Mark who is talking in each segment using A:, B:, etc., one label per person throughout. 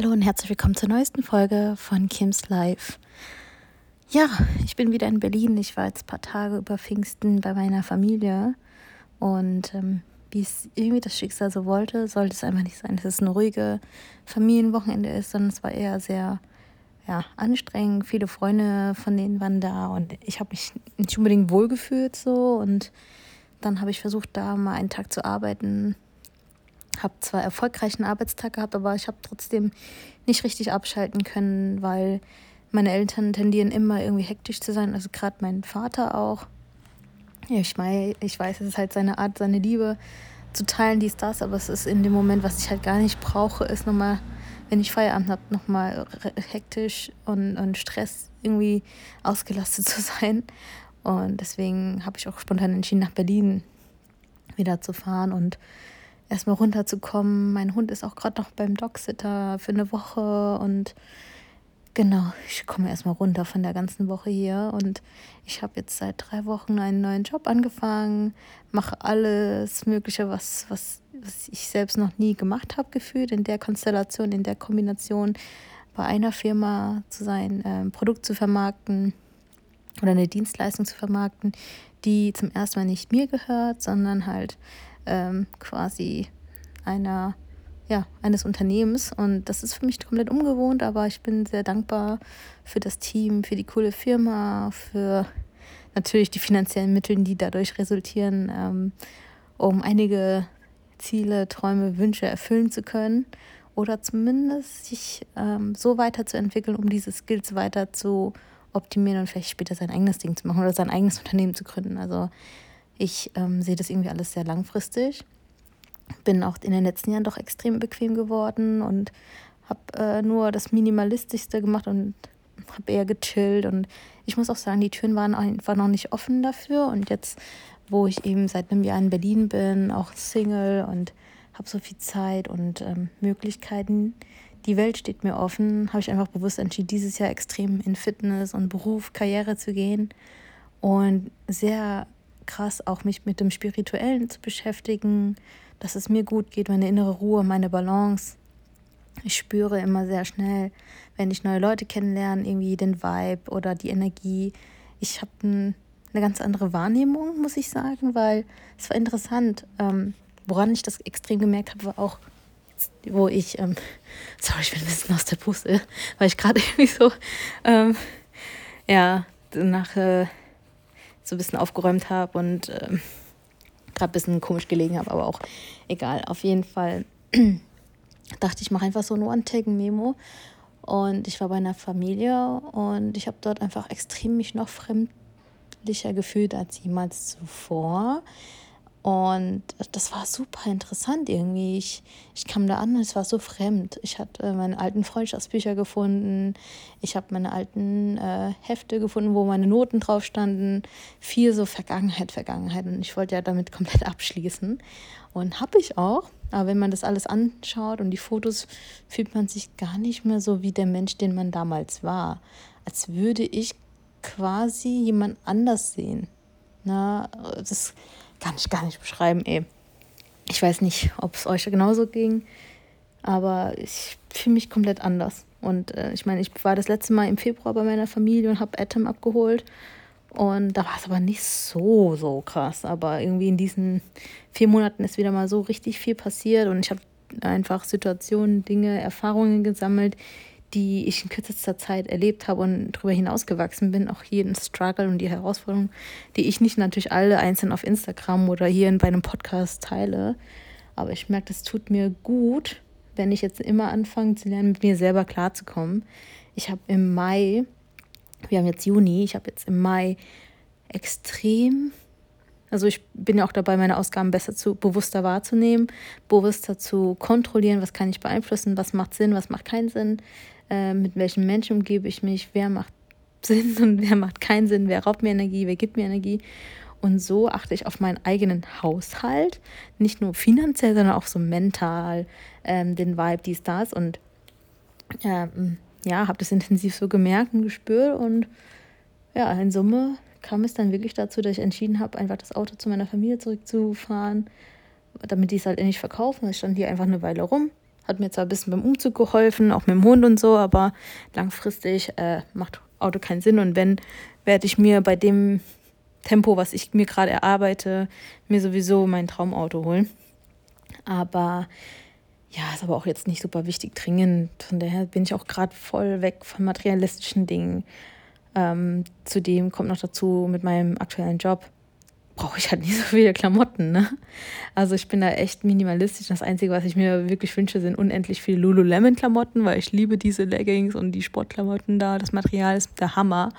A: Hallo und herzlich willkommen zur neuesten Folge von Kims Live. Ja, ich bin wieder in Berlin. Ich war jetzt ein paar Tage über Pfingsten bei meiner Familie und ähm, wie es irgendwie das Schicksal so wollte, sollte es einfach nicht sein, dass es ein ruhige Familienwochenende ist, sondern es war eher sehr ja, anstrengend. Viele Freunde von denen waren da und ich habe mich nicht unbedingt wohlgefühlt so und dann habe ich versucht, da mal einen Tag zu arbeiten. Habe zwar erfolgreichen Arbeitstag gehabt, aber ich habe trotzdem nicht richtig abschalten können, weil meine Eltern tendieren immer irgendwie hektisch zu sein, also gerade mein Vater auch. Ja, ich, mein, ich weiß, es ist halt seine Art, seine Liebe zu teilen, dies, das, aber es ist in dem Moment, was ich halt gar nicht brauche, ist nochmal, wenn ich Feierabend habe, nochmal hektisch und, und Stress irgendwie ausgelastet zu sein. Und deswegen habe ich auch spontan entschieden, nach Berlin wieder zu fahren und erstmal runterzukommen. Mein Hund ist auch gerade noch beim Dogsitter für eine Woche und genau, ich komme erstmal runter von der ganzen Woche hier und ich habe jetzt seit drei Wochen einen neuen Job angefangen, mache alles Mögliche, was, was, was ich selbst noch nie gemacht habe, gefühlt in der Konstellation, in der Kombination bei einer Firma zu sein, ein Produkt zu vermarkten oder eine Dienstleistung zu vermarkten, die zum ersten Mal nicht mir gehört, sondern halt ähm, quasi einer, ja, eines Unternehmens. Und das ist für mich komplett ungewohnt, aber ich bin sehr dankbar für das Team, für die coole Firma, für natürlich die finanziellen Mittel, die dadurch resultieren, ähm, um einige Ziele, Träume, Wünsche erfüllen zu können oder zumindest sich ähm, so weiterzuentwickeln, um diese Skills weiter zu optimieren und vielleicht später sein eigenes Ding zu machen oder sein eigenes Unternehmen zu gründen. Also ich ähm, sehe das irgendwie alles sehr langfristig. Bin auch in den letzten Jahren doch extrem bequem geworden und habe äh, nur das Minimalistischste gemacht und habe eher gechillt. Und ich muss auch sagen, die Türen waren einfach noch nicht offen dafür. Und jetzt, wo ich eben seit einem Jahr in Berlin bin, auch Single und habe so viel Zeit und ähm, Möglichkeiten, die Welt steht mir offen, habe ich einfach bewusst entschieden, dieses Jahr extrem in Fitness und Beruf, Karriere zu gehen und sehr krass auch mich mit dem Spirituellen zu beschäftigen, dass es mir gut geht, meine innere Ruhe, meine Balance. Ich spüre immer sehr schnell, wenn ich neue Leute kennenlerne, irgendwie den Vibe oder die Energie. Ich habe ein, eine ganz andere Wahrnehmung, muss ich sagen, weil es war interessant. Ähm, woran ich das extrem gemerkt habe, war auch wo ich, ähm, sorry, ich bin ein bisschen aus der Puste, weil ich gerade irgendwie so, ähm, ja, nach äh, so ein bisschen aufgeräumt habe und ähm, gerade ein bisschen komisch gelegen habe, aber auch egal. Auf jeden Fall dachte ich, mache einfach so ein One-Take-Memo. Und ich war bei einer Familie und ich habe dort einfach extrem mich noch fremdlicher gefühlt als jemals zuvor. Und das war super interessant irgendwie. Ich, ich kam da an und es war so fremd. Ich hatte meine alten Freundschaftsbücher gefunden. Ich habe meine alten äh, Hefte gefunden, wo meine Noten drauf standen. Viel so Vergangenheit, Vergangenheit. Und ich wollte ja damit komplett abschließen. Und habe ich auch. Aber wenn man das alles anschaut und die Fotos, fühlt man sich gar nicht mehr so wie der Mensch, den man damals war. Als würde ich quasi jemand anders sehen. Na, das kann ich gar nicht beschreiben, ey. Ich weiß nicht, ob es euch genauso ging, aber ich fühle mich komplett anders. Und äh, ich meine, ich war das letzte Mal im Februar bei meiner Familie und habe Atom abgeholt. Und da war es aber nicht so, so krass. Aber irgendwie in diesen vier Monaten ist wieder mal so richtig viel passiert und ich habe einfach Situationen, Dinge, Erfahrungen gesammelt, die ich in kürzester Zeit erlebt habe und darüber hinaus gewachsen bin, auch hier in Struggle und die Herausforderungen, die ich nicht natürlich alle einzeln auf Instagram oder hier bei einem Podcast teile. Aber ich merke, das tut mir gut, wenn ich jetzt immer anfange zu lernen, mit mir selber klarzukommen. Ich habe im Mai, wir haben jetzt Juni, ich habe jetzt im Mai extrem also ich bin ja auch dabei, meine Ausgaben besser zu bewusster wahrzunehmen, bewusster zu kontrollieren, was kann ich beeinflussen, was macht Sinn, was macht keinen Sinn, äh, mit welchen Menschen umgebe ich mich, wer macht Sinn und wer macht keinen Sinn, wer raubt mir Energie, wer gibt mir Energie. Und so achte ich auf meinen eigenen Haushalt, nicht nur finanziell, sondern auch so mental, ähm, den Vibe, dies, das. Und ähm, ja, habe das intensiv so gemerkt und gespürt. Und ja, in Summe kam es dann wirklich dazu, dass ich entschieden habe, einfach das Auto zu meiner Familie zurückzufahren, damit die es halt nicht verkaufen. Ich stand hier einfach eine Weile rum, Hat mir zwar ein bisschen beim Umzug geholfen, auch mit dem Hund und so, aber langfristig äh, macht Auto keinen Sinn. Und wenn, werde ich mir bei dem Tempo, was ich mir gerade erarbeite, mir sowieso mein Traumauto holen. Aber ja, ist aber auch jetzt nicht super wichtig dringend. Von daher bin ich auch gerade voll weg von materialistischen Dingen. Ähm, zudem kommt noch dazu mit meinem aktuellen Job brauche ich halt nicht so viele Klamotten, ne? Also ich bin da echt minimalistisch. Das Einzige, was ich mir wirklich wünsche, sind unendlich viele Lululemon-Klamotten, weil ich liebe diese Leggings und die Sportklamotten da. Das Material ist der Hammer.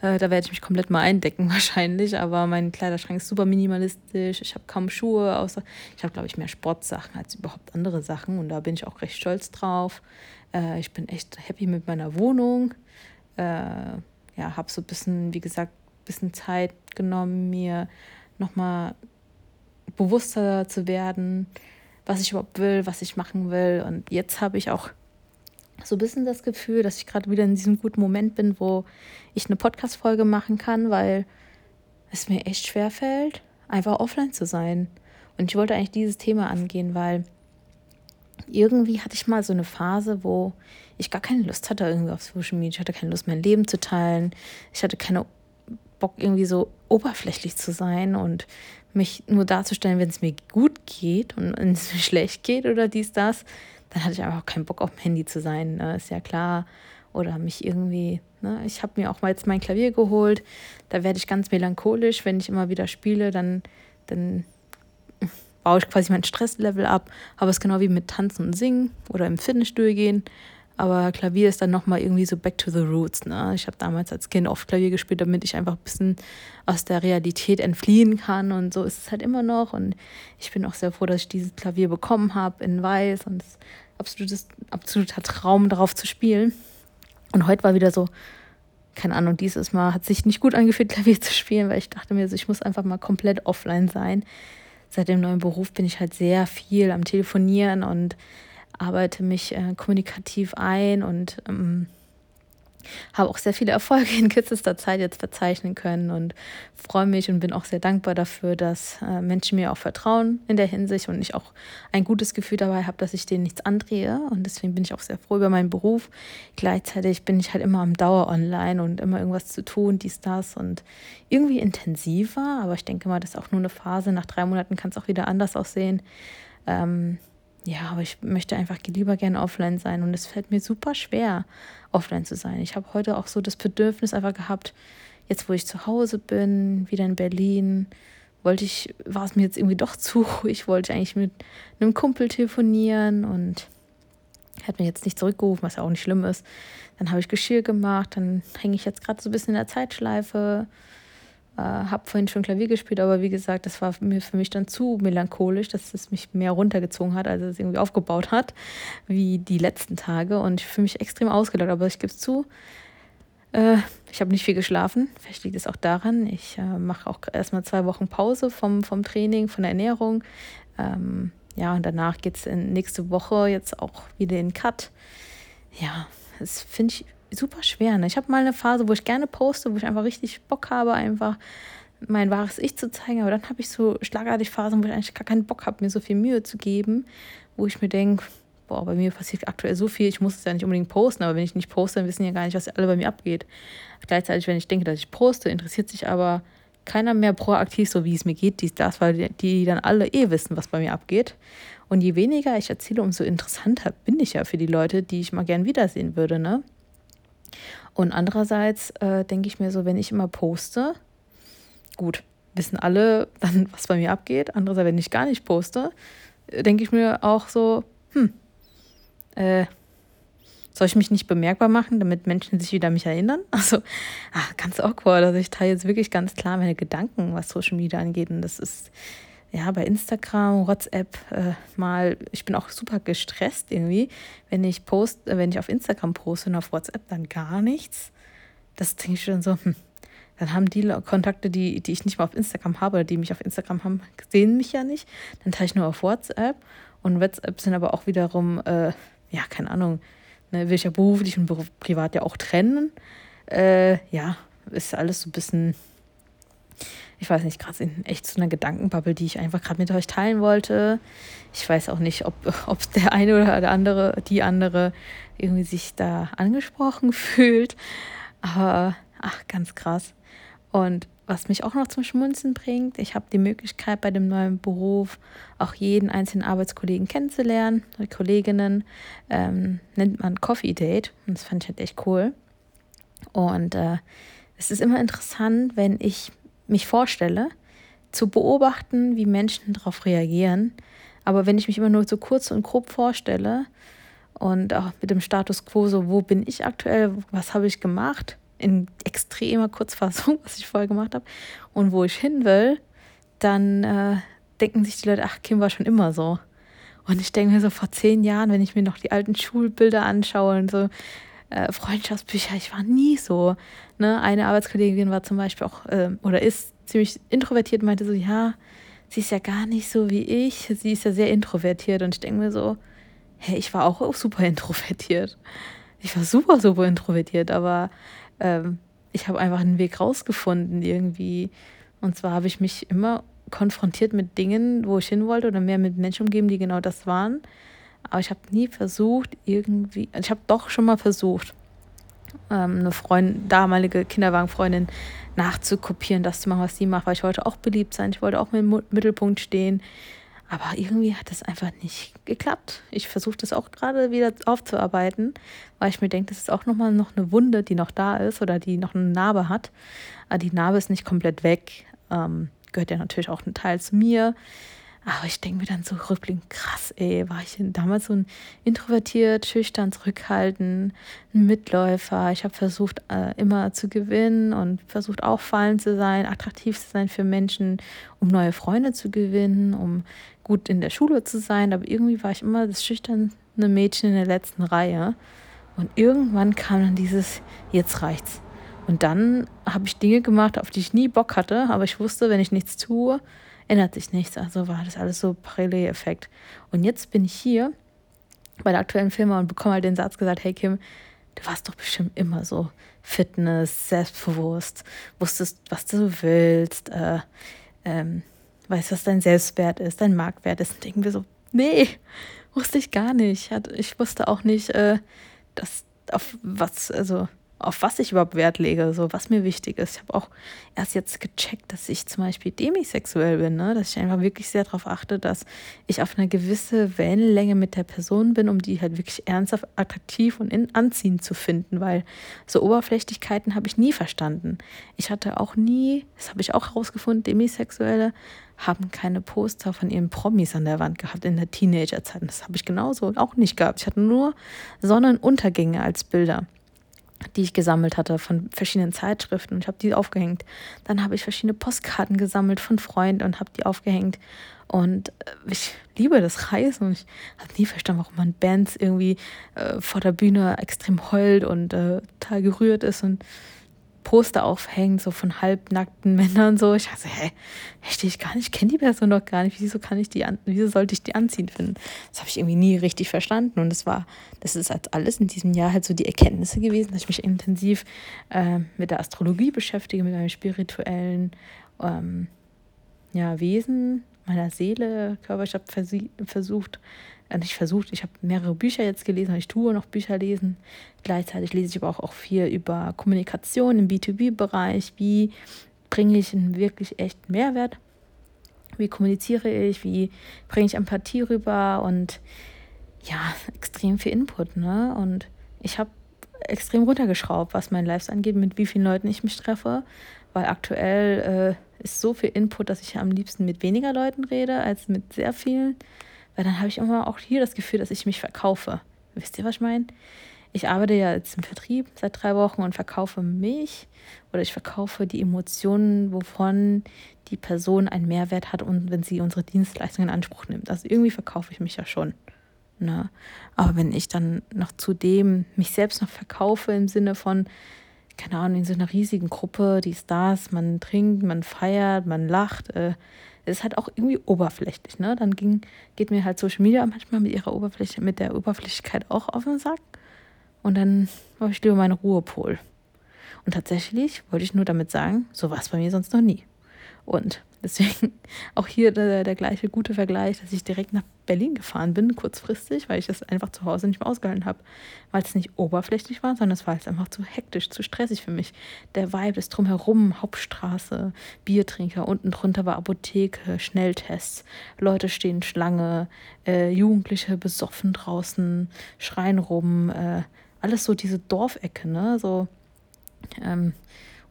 A: Äh, da werde ich mich komplett mal eindecken wahrscheinlich, aber mein Kleiderschrank ist super minimalistisch. Ich habe kaum Schuhe, außer ich habe, glaube ich, mehr Sportsachen als überhaupt andere Sachen und da bin ich auch recht stolz drauf. Äh, ich bin echt happy mit meiner Wohnung. Äh, ja, habe so ein bisschen, wie gesagt, bisschen Zeit genommen, mir nochmal bewusster zu werden, was ich überhaupt will, was ich machen will. Und jetzt habe ich auch so ein bisschen das Gefühl, dass ich gerade wieder in diesem guten Moment bin, wo ich eine Podcast-Folge machen kann, weil es mir echt schwer fällt, einfach offline zu sein. Und ich wollte eigentlich dieses Thema angehen, weil irgendwie hatte ich mal so eine Phase, wo ich gar keine Lust hatte irgendwie auf Social Media. Ich hatte keine Lust, mein Leben zu teilen. Ich hatte keine Bock, irgendwie so oberflächlich zu sein und mich nur darzustellen, wenn es mir gut geht und wenn es mir schlecht geht oder dies, das dann hatte ich einfach keinen Bock auf dem Handy zu sein, ne? ist ja klar. Oder mich irgendwie, ne? ich habe mir auch mal jetzt mein Klavier geholt, da werde ich ganz melancholisch, wenn ich immer wieder spiele, dann, dann baue ich quasi mein Stresslevel ab. Aber es ist genau wie mit Tanzen und Singen oder im Fitnessstudio gehen. Aber Klavier ist dann nochmal irgendwie so back to the roots. Ne? Ich habe damals als Kind oft Klavier gespielt, damit ich einfach ein bisschen aus der Realität entfliehen kann. Und so ist es halt immer noch. Und ich bin auch sehr froh, dass ich dieses Klavier bekommen habe in Weiß. Und es ist absolutes, absoluter Traum, darauf zu spielen. Und heute war wieder so, keine Ahnung, dieses Mal hat sich nicht gut angefühlt, Klavier zu spielen, weil ich dachte mir, so, ich muss einfach mal komplett offline sein. Seit dem neuen Beruf bin ich halt sehr viel am Telefonieren und arbeite mich äh, kommunikativ ein und ähm, habe auch sehr viele Erfolge in kürzester Zeit jetzt verzeichnen können und freue mich und bin auch sehr dankbar dafür, dass äh, Menschen mir auch vertrauen in der Hinsicht und ich auch ein gutes Gefühl dabei habe, dass ich denen nichts andrehe und deswegen bin ich auch sehr froh über meinen Beruf. Gleichzeitig bin ich halt immer am Dauer online und immer irgendwas zu tun, dies, das und irgendwie intensiver, aber ich denke mal, das ist auch nur eine Phase. Nach drei Monaten kann es auch wieder anders aussehen. Ähm, ja, aber ich möchte einfach lieber gerne offline sein und es fällt mir super schwer, offline zu sein. Ich habe heute auch so das Bedürfnis einfach gehabt, jetzt wo ich zu Hause bin, wieder in Berlin, wollte ich, war es mir jetzt irgendwie doch zu ruhig, wollte ich eigentlich mit einem Kumpel telefonieren und hat mir jetzt nicht zurückgerufen, was ja auch nicht schlimm ist. Dann habe ich Geschirr gemacht, dann hänge ich jetzt gerade so ein bisschen in der Zeitschleife äh, habe vorhin schon Klavier gespielt, aber wie gesagt, das war mir für mich dann zu melancholisch, dass es mich mehr runtergezogen hat, als es irgendwie aufgebaut hat, wie die letzten Tage. Und ich fühle mich extrem ausgelaugt, aber ich gebe es zu. Äh, ich habe nicht viel geschlafen. Vielleicht liegt es auch daran. Ich äh, mache auch erstmal zwei Wochen Pause vom, vom Training, von der Ernährung. Ähm, ja, und danach geht es nächste Woche jetzt auch wieder in Cut. Ja, das finde ich super schwer. Ne? Ich habe mal eine Phase, wo ich gerne poste, wo ich einfach richtig Bock habe, einfach mein wahres Ich zu zeigen. Aber dann habe ich so schlagartig Phasen, wo ich eigentlich gar keinen Bock habe, mir so viel Mühe zu geben, wo ich mir denke, boah, bei mir passiert aktuell so viel, ich muss es ja nicht unbedingt posten, aber wenn ich nicht poste, dann wissen ja gar nicht, was alle bei mir abgeht. Gleichzeitig, wenn ich denke, dass ich poste, interessiert sich aber keiner mehr proaktiv, so wie es mir geht, dies, das, weil die, die dann alle eh wissen, was bei mir abgeht. Und je weniger ich erzähle, umso interessanter bin ich ja für die Leute, die ich mal gern wiedersehen würde, ne? Und andererseits äh, denke ich mir so, wenn ich immer poste, gut, wissen alle dann, was bei mir abgeht. Andererseits, wenn ich gar nicht poste, äh, denke ich mir auch so, hm, äh, soll ich mich nicht bemerkbar machen, damit Menschen sich wieder mich erinnern? Also, ach, ganz awkward. Also ich teile jetzt wirklich ganz klar meine Gedanken, was Social Media angeht. Und das ist ja, bei Instagram, WhatsApp äh, mal, ich bin auch super gestresst irgendwie, wenn ich post, äh, wenn ich auf Instagram poste und auf WhatsApp dann gar nichts. Das denke ich schon so, hm, dann haben die Kontakte, die, die ich nicht mal auf Instagram habe oder die mich auf Instagram haben, sehen mich ja nicht. Dann teile ich nur auf WhatsApp und WhatsApp sind aber auch wiederum, äh, ja, keine Ahnung, ne, will ich ja beruflich und privat ja auch trennen. Äh, ja, ist alles so ein bisschen ich weiß nicht, gerade in echt so einer Gedankenbubble, die ich einfach gerade mit euch teilen wollte. Ich weiß auch nicht, ob, ob der eine oder der andere, die andere irgendwie sich da angesprochen fühlt. Aber ach, ganz krass. Und was mich auch noch zum Schmunzen bringt, ich habe die Möglichkeit bei dem neuen Beruf auch jeden einzelnen Arbeitskollegen kennenzulernen, die Kolleginnen, ähm, nennt man Coffee Date und das fand ich halt echt cool. Und äh, es ist immer interessant, wenn ich mich vorstelle, zu beobachten, wie Menschen darauf reagieren. Aber wenn ich mich immer nur so kurz und grob vorstelle und auch mit dem Status quo, so wo bin ich aktuell, was habe ich gemacht, in extremer Kurzfassung, was ich vorher gemacht habe, und wo ich hin will, dann äh, denken sich die Leute, ach, Kim war schon immer so. Und ich denke mir so vor zehn Jahren, wenn ich mir noch die alten Schulbilder anschaue und so äh, Freundschaftsbücher, ich war nie so. Ne? Eine Arbeitskollegin war zum Beispiel auch, äh, oder ist ziemlich introvertiert, meinte so, ja, sie ist ja gar nicht so wie ich, sie ist ja sehr introvertiert. Und ich denke mir so, hey, ich war auch super introvertiert. Ich war super, super introvertiert, aber ähm, ich habe einfach einen Weg rausgefunden irgendwie. Und zwar habe ich mich immer konfrontiert mit Dingen, wo ich hin wollte oder mehr mit Menschen umgeben, die genau das waren. Aber ich habe nie versucht, irgendwie, ich habe doch schon mal versucht, ähm, eine Freundin, damalige Kinderwagenfreundin nachzukopieren, das zu machen, was sie macht, weil ich wollte auch beliebt sein, ich wollte auch im Mittelpunkt stehen. Aber irgendwie hat das einfach nicht geklappt. Ich versuche das auch gerade wieder aufzuarbeiten, weil ich mir denke, das ist auch nochmal noch eine Wunde, die noch da ist oder die noch eine Narbe hat. Aber die Narbe ist nicht komplett weg. Ähm, gehört ja natürlich auch ein Teil zu mir. Aber ich denke mir dann so rückblickend, krass, ey, war ich damals so ein introvertiert, schüchtern, zurückhaltend, ein Mitläufer. Ich habe versucht, äh, immer zu gewinnen und versucht, auffallend zu sein, attraktiv zu sein für Menschen, um neue Freunde zu gewinnen, um gut in der Schule zu sein. Aber irgendwie war ich immer das schüchterne Mädchen in der letzten Reihe. Und irgendwann kam dann dieses, jetzt reicht's. Und dann habe ich Dinge gemacht, auf die ich nie Bock hatte, aber ich wusste, wenn ich nichts tue, ändert sich nichts. Also war das alles so Paralleleffekt. Und jetzt bin ich hier bei der aktuellen Firma und bekomme halt den Satz gesagt, hey Kim, du warst doch bestimmt immer so Fitness, selbstbewusst, wusstest, was du willst, äh, ähm, weißt, was dein Selbstwert ist, dein Marktwert ist. Und denken wir so, nee, wusste ich gar nicht. Ich wusste auch nicht, äh, dass auf was, also auf was ich überhaupt Wert lege, so was mir wichtig ist. Ich habe auch erst jetzt gecheckt, dass ich zum Beispiel demisexuell bin, ne? dass ich einfach wirklich sehr darauf achte, dass ich auf eine gewisse Wellenlänge mit der Person bin, um die halt wirklich ernsthaft attraktiv und in, anziehend zu finden, weil so Oberflächlichkeiten habe ich nie verstanden. Ich hatte auch nie, das habe ich auch herausgefunden, Demisexuelle haben keine Poster von ihren Promis an der Wand gehabt in der Teenagerzeit. Das habe ich genauso auch nicht gehabt. Ich hatte nur Sonnenuntergänge als Bilder die ich gesammelt hatte von verschiedenen Zeitschriften und ich habe die aufgehängt. Dann habe ich verschiedene Postkarten gesammelt von Freunden und habe die aufgehängt. Und äh, ich liebe das Reisen und ich habe nie verstanden, warum man Bands irgendwie äh, vor der Bühne extrem heult und äh, total gerührt ist und Poster aufhängt, so von halbnackten Männern so. Ich dachte, hä, verstehe ich gar nicht, kenne die Person doch gar nicht. Wieso kann ich die an, wieso sollte ich die anziehen finden? Das habe ich irgendwie nie richtig verstanden. Und das war, das ist als alles in diesem Jahr halt so die Erkenntnisse gewesen, dass ich mich intensiv äh, mit der Astrologie beschäftige, mit meinem spirituellen ähm, ja, Wesen, meiner Seele, Körper. Ich habe versucht, ich versucht, ich habe mehrere Bücher jetzt gelesen, ich tue noch Bücher lesen. Gleichzeitig lese ich aber auch, auch viel über Kommunikation im B2B-Bereich. Wie bringe ich einen wirklich echten Mehrwert? Wie kommuniziere ich? Wie bringe ich Empathie rüber? Und ja, extrem viel Input. Ne? Und ich habe extrem runtergeschraubt, was mein Lives angeht, mit wie vielen Leuten ich mich treffe. Weil aktuell äh, ist so viel Input, dass ich am liebsten mit weniger Leuten rede, als mit sehr vielen. Weil dann habe ich immer auch hier das Gefühl, dass ich mich verkaufe. Wisst ihr, was ich meine? Ich arbeite ja jetzt im Vertrieb seit drei Wochen und verkaufe mich oder ich verkaufe die Emotionen, wovon die Person einen Mehrwert hat und wenn sie unsere Dienstleistungen in Anspruch nimmt. Also irgendwie verkaufe ich mich ja schon. Ne? Aber wenn ich dann noch zudem mich selbst noch verkaufe im Sinne von, keine Ahnung, in so einer riesigen Gruppe, die Stars, man trinkt, man feiert, man lacht, äh, ist halt auch irgendwie oberflächlich, ne? Dann ging, geht mir halt Social Media manchmal mit ihrer Oberfläche, mit der Oberflächlichkeit auch auf den Sack. Und dann habe ich lieber meinen Ruhepol. Und tatsächlich wollte ich nur damit sagen, so war es bei mir sonst noch nie. Und deswegen auch hier der, der gleiche gute Vergleich, dass ich direkt nach Berlin gefahren bin, kurzfristig, weil ich das einfach zu Hause nicht mehr ausgehalten habe. Weil es nicht oberflächlich war, sondern es war jetzt einfach zu hektisch, zu stressig für mich. Der Vibe ist drumherum, Hauptstraße, Biertrinker, unten drunter war Apotheke, Schnelltests, Leute stehen Schlange, äh, Jugendliche besoffen draußen, schreien rum, äh, alles so diese Dorfecke, ne? So ähm,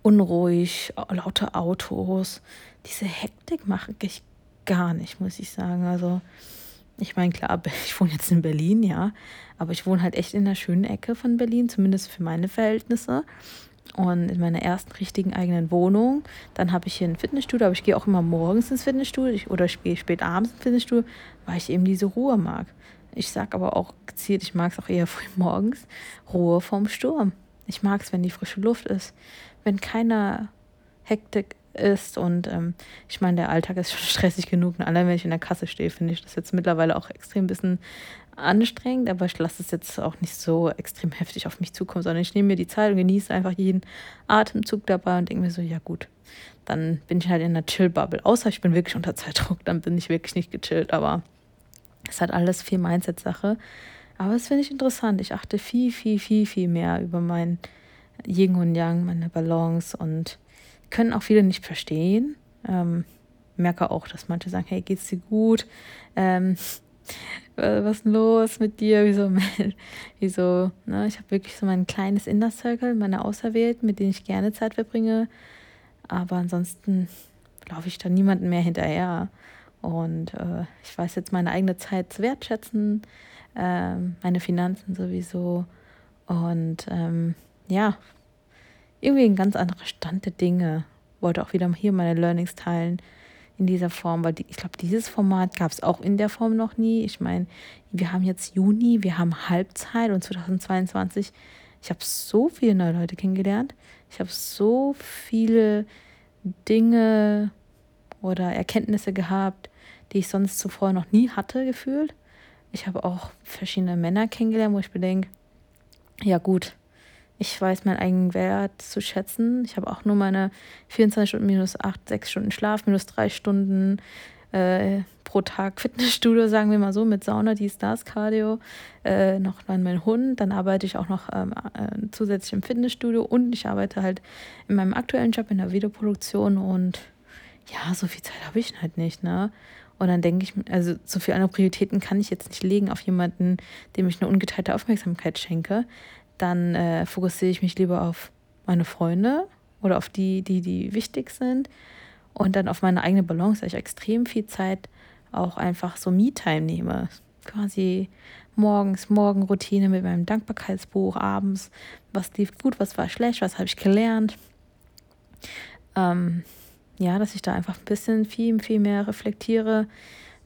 A: unruhig, laute Autos. Diese Hektik mache ich gar nicht, muss ich sagen. Also, ich meine, klar, ich wohne jetzt in Berlin, ja, aber ich wohne halt echt in einer schönen Ecke von Berlin, zumindest für meine Verhältnisse. Und in meiner ersten richtigen eigenen Wohnung. Dann habe ich hier ein Fitnessstudio, aber ich gehe auch immer morgens ins Fitnessstudio oder spät, spät abends ins Fitnessstudio, weil ich eben diese Ruhe mag. Ich sage aber auch gezielt, ich mag es auch eher früh morgens, Ruhe vorm Sturm. Ich mag es, wenn die frische Luft ist, wenn keiner Hektik ist. Und ähm, ich meine, der Alltag ist schon stressig genug. Und allein wenn ich in der Kasse stehe, finde ich das jetzt mittlerweile auch extrem ein bisschen anstrengend. Aber ich lasse es jetzt auch nicht so extrem heftig auf mich zukommen, sondern ich nehme mir die Zeit und genieße einfach jeden Atemzug dabei und denke mir so, ja gut, dann bin ich halt in einer Chill-Bubble. Außer ich bin wirklich unter Zeitdruck, dann bin ich wirklich nicht gechillt. Aber es hat alles viel Mindset-Sache. Aber das finde ich interessant. Ich achte viel, viel, viel, viel mehr über mein Yin und Yang, meine Balance und können auch viele nicht verstehen. Ähm, merke auch, dass manche sagen, hey, geht's dir gut? Ähm, was ist los mit dir? Wieso? Wieso? Ne? Ich habe wirklich so mein kleines Inner Circle, meine Auserwählten, mit denen ich gerne Zeit verbringe. Aber ansonsten laufe ich da niemandem mehr hinterher. Und äh, ich weiß jetzt meine eigene Zeit zu wertschätzen, äh, meine Finanzen sowieso. Und ähm, ja, irgendwie ein ganz anderer Stand der Dinge. Wollte auch wieder hier meine Learnings teilen in dieser Form, weil die, ich glaube, dieses Format gab es auch in der Form noch nie. Ich meine, wir haben jetzt Juni, wir haben Halbzeit und 2022. Ich habe so viele neue Leute kennengelernt. Ich habe so viele Dinge oder Erkenntnisse gehabt, die ich sonst zuvor noch nie hatte, gefühlt. Ich habe auch verschiedene Männer kennengelernt, wo ich bedenke, ja gut, ich weiß meinen eigenen Wert zu schätzen. Ich habe auch nur meine 24 Stunden minus 8, 6 Stunden Schlaf, minus 3 Stunden äh, pro Tag Fitnessstudio, sagen wir mal so, mit Sauna, dies, das, Cardio, äh, noch dann mein Hund. Dann arbeite ich auch noch ähm, äh, zusätzlich im Fitnessstudio und ich arbeite halt in meinem aktuellen Job in der Videoproduktion und ja, so viel Zeit habe ich halt nicht, ne? Und dann denke ich, also so viele andere Prioritäten kann ich jetzt nicht legen auf jemanden, dem ich eine ungeteilte Aufmerksamkeit schenke dann äh, fokussiere ich mich lieber auf meine Freunde oder auf die, die, die wichtig sind und dann auf meine eigene Balance, weil ich extrem viel Zeit auch einfach so Me-Time nehme. Quasi morgens, Morgenroutine mit meinem Dankbarkeitsbuch, abends, was lief gut, was war schlecht, was habe ich gelernt. Ähm, ja, dass ich da einfach ein bisschen viel, viel mehr reflektiere,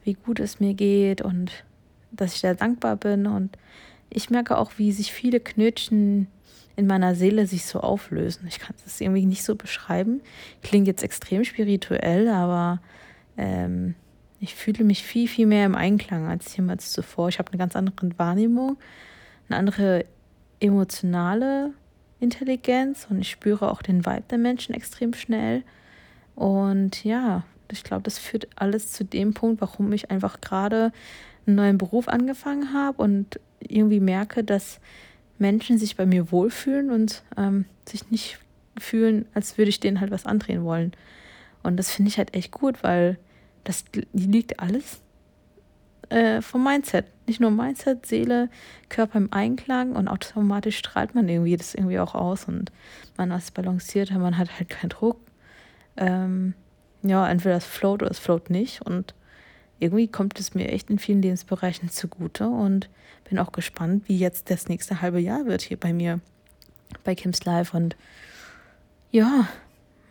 A: wie gut es mir geht und dass ich da dankbar bin und ich merke auch, wie sich viele Knötchen in meiner Seele sich so auflösen. Ich kann es irgendwie nicht so beschreiben. Klingt jetzt extrem spirituell, aber ähm, ich fühle mich viel, viel mehr im Einklang als jemals zuvor. Ich habe eine ganz andere Wahrnehmung, eine andere emotionale Intelligenz und ich spüre auch den Vibe der Menschen extrem schnell. Und ja, ich glaube, das führt alles zu dem Punkt, warum ich einfach gerade einen neuen Beruf angefangen habe und irgendwie merke, dass Menschen sich bei mir wohlfühlen und ähm, sich nicht fühlen, als würde ich denen halt was andrehen wollen. Und das finde ich halt echt gut, weil das liegt alles äh, vom Mindset. Nicht nur Mindset, Seele, Körper im Einklang und automatisch strahlt man irgendwie das irgendwie auch aus und man ist balanciert, man hat halt keinen Druck. Ähm, ja, entweder es float oder es float nicht und irgendwie kommt es mir echt in vielen Lebensbereichen zugute und bin auch gespannt, wie jetzt das nächste halbe Jahr wird hier bei mir bei Kims Live. Und ja,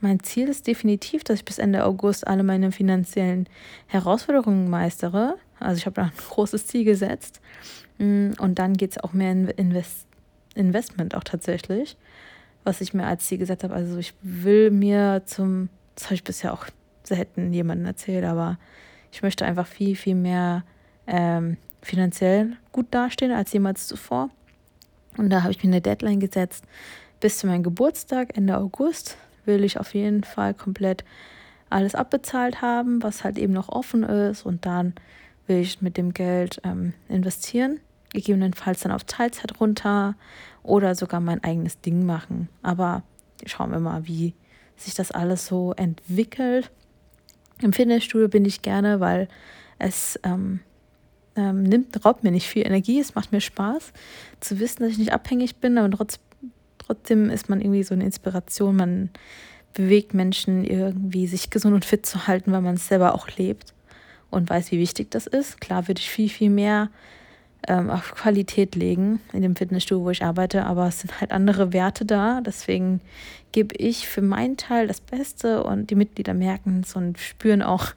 A: mein Ziel ist definitiv, dass ich bis Ende August alle meine finanziellen Herausforderungen meistere. Also ich habe da ein großes Ziel gesetzt. Mm, und dann geht es auch mehr in Invest Investment auch tatsächlich, was ich mir als Ziel gesetzt habe. Also ich will mir zum, das habe ich bisher auch selten jemandem erzählt, aber ich möchte einfach viel, viel mehr ähm, finanziell gut dastehen als jemals zuvor. Und da habe ich mir eine Deadline gesetzt. Bis zu meinem Geburtstag, Ende August, will ich auf jeden Fall komplett alles abbezahlt haben, was halt eben noch offen ist. Und dann will ich mit dem Geld ähm, investieren, gegebenenfalls dann auf Teilzeit runter oder sogar mein eigenes Ding machen. Aber schauen wir mal, wie sich das alles so entwickelt. Im Fitnessstudio bin ich gerne, weil es ähm, ähm, nimmt, raubt mir nicht viel Energie. Es macht mir Spaß zu wissen, dass ich nicht abhängig bin, aber trotz, trotzdem ist man irgendwie so eine Inspiration. Man bewegt Menschen irgendwie, sich gesund und fit zu halten, weil man es selber auch lebt und weiß, wie wichtig das ist. Klar würde ich viel, viel mehr ähm, auf Qualität legen in dem Fitnessstudio, wo ich arbeite, aber es sind halt andere Werte da. Deswegen gebe ich für meinen Teil das Beste. Und die Mitglieder merken es und spüren auch,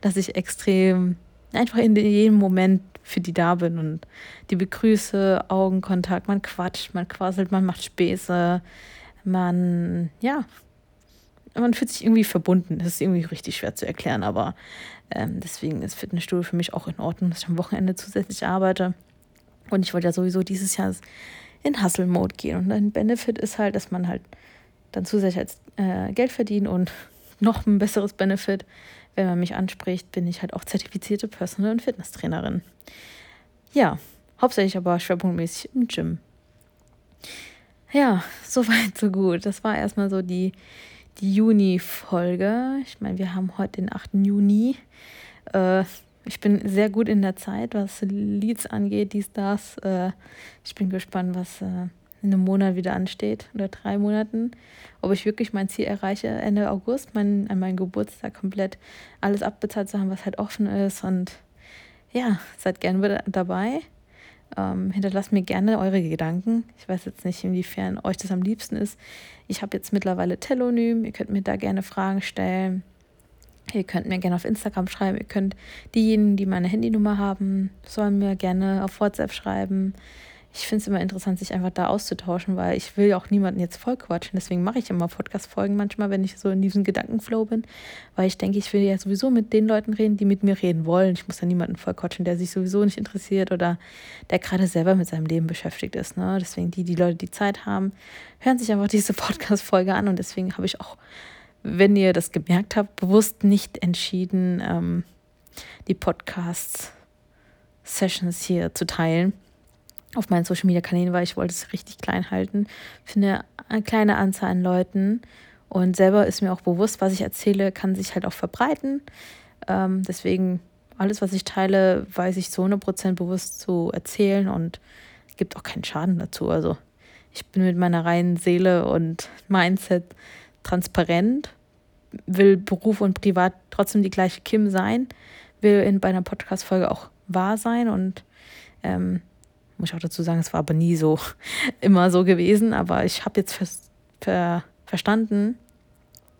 A: dass ich extrem einfach in jedem Moment für die da bin. Und die begrüße, Augenkontakt, man quatscht, man quasselt, man macht Späße, man, ja, man fühlt sich irgendwie verbunden. Das ist irgendwie richtig schwer zu erklären, aber ähm, deswegen ist Fitnessstudio für mich auch in Ordnung, dass ich am Wochenende zusätzlich arbeite. Und ich wollte ja sowieso dieses Jahr in Hustle-Mode gehen. Und ein Benefit ist halt, dass man halt dann zusätzlich äh, Geld verdient und noch ein besseres Benefit, wenn man mich anspricht, bin ich halt auch zertifizierte Personal- und Fitnesstrainerin. Ja, hauptsächlich aber schwerpunktmäßig im Gym. Ja, soweit, so gut. Das war erstmal so die, die Juni-Folge. Ich meine, wir haben heute den 8. Juni. Äh, ich bin sehr gut in der Zeit, was Leads angeht, dies, das. Äh, ich bin gespannt, was äh, in einem Monat wieder ansteht oder drei Monaten. Ob ich wirklich mein Ziel erreiche, Ende August, mein, an meinem Geburtstag komplett alles abbezahlt zu haben, was halt offen ist. Und ja, seid gerne wieder dabei. Ähm, hinterlasst mir gerne eure Gedanken. Ich weiß jetzt nicht, inwiefern euch das am liebsten ist. Ich habe jetzt mittlerweile Telonym. Ihr könnt mir da gerne Fragen stellen. Ihr könnt mir gerne auf Instagram schreiben. Ihr könnt diejenigen, die meine Handynummer haben, sollen mir gerne auf WhatsApp schreiben ich finde es immer interessant, sich einfach da auszutauschen, weil ich will ja auch niemanden jetzt vollquatschen. Deswegen mache ich immer Podcast-Folgen manchmal, wenn ich so in diesem Gedankenflow bin, weil ich denke, ich will ja sowieso mit den Leuten reden, die mit mir reden wollen. Ich muss ja niemanden vollquatschen, der sich sowieso nicht interessiert oder der gerade selber mit seinem Leben beschäftigt ist. Ne? Deswegen die, die Leute, die Zeit haben, hören sich einfach diese Podcast-Folge an und deswegen habe ich auch, wenn ihr das gemerkt habt, bewusst nicht entschieden, ähm, die Podcasts-Sessions hier zu teilen auf meinen Social Media Kanälen, weil ich wollte es richtig klein halten für eine, eine kleine Anzahl an Leuten. Und selber ist mir auch bewusst, was ich erzähle, kann sich halt auch verbreiten. Ähm, deswegen, alles, was ich teile, weiß ich zu 100% bewusst zu erzählen und es gibt auch keinen Schaden dazu. Also, ich bin mit meiner reinen Seele und Mindset transparent, will Beruf und Privat trotzdem die gleiche Kim sein, will in bei einer Podcast-Folge auch wahr sein und ähm, muss ich auch dazu sagen, es war aber nie so immer so gewesen. Aber ich habe jetzt ver ver verstanden,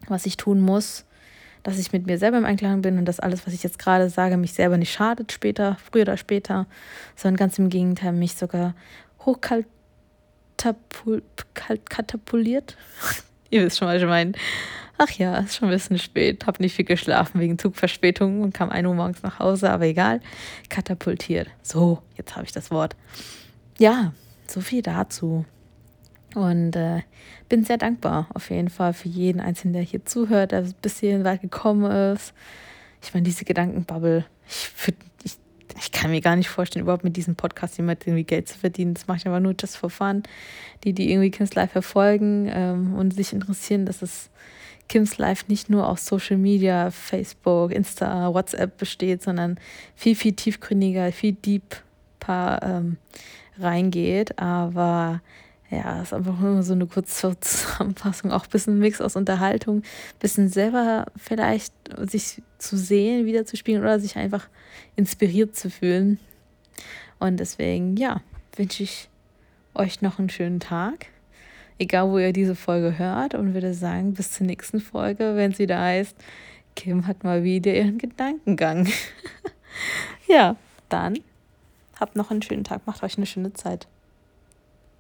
A: was ich tun muss, dass ich mit mir selber im Einklang bin und dass alles, was ich jetzt gerade sage, mich selber nicht schadet später, früher oder später, sondern ganz im Gegenteil mich sogar hochkatapultiert. Ihr wisst schon, was ich meine ach ja, ist schon ein bisschen spät, habe nicht viel geschlafen wegen Zugverspätung und kam 1 Uhr morgens nach Hause, aber egal, katapultiert. So, jetzt habe ich das Wort. Ja, so viel dazu. Und äh, bin sehr dankbar auf jeden Fall für jeden Einzelnen, der hier zuhört, der bis hierhin weit gekommen ist. Ich meine, diese Gedankenbubble, ich, ich, ich kann mir gar nicht vorstellen, überhaupt mit diesem Podcast jemand irgendwie Geld zu verdienen. Das mache ich aber nur just for fun. Die, die irgendwie Kids Live verfolgen ähm, und sich interessieren, dass es Kims Life nicht nur aus Social Media, Facebook, Insta, WhatsApp besteht, sondern viel, viel tiefgründiger, viel deeper ähm, reingeht. Aber ja, ist einfach nur so eine kurze Zusammenfassung, auch ein bisschen Mix aus Unterhaltung, ein bisschen selber vielleicht sich zu sehen, wieder zu spielen oder sich einfach inspiriert zu fühlen. Und deswegen, ja, wünsche ich euch noch einen schönen Tag egal wo ihr diese Folge hört und würde sagen, bis zur nächsten Folge, wenn sie da heißt, Kim hat mal wieder ihren Gedankengang. ja, dann habt noch einen schönen Tag, macht euch eine schöne Zeit.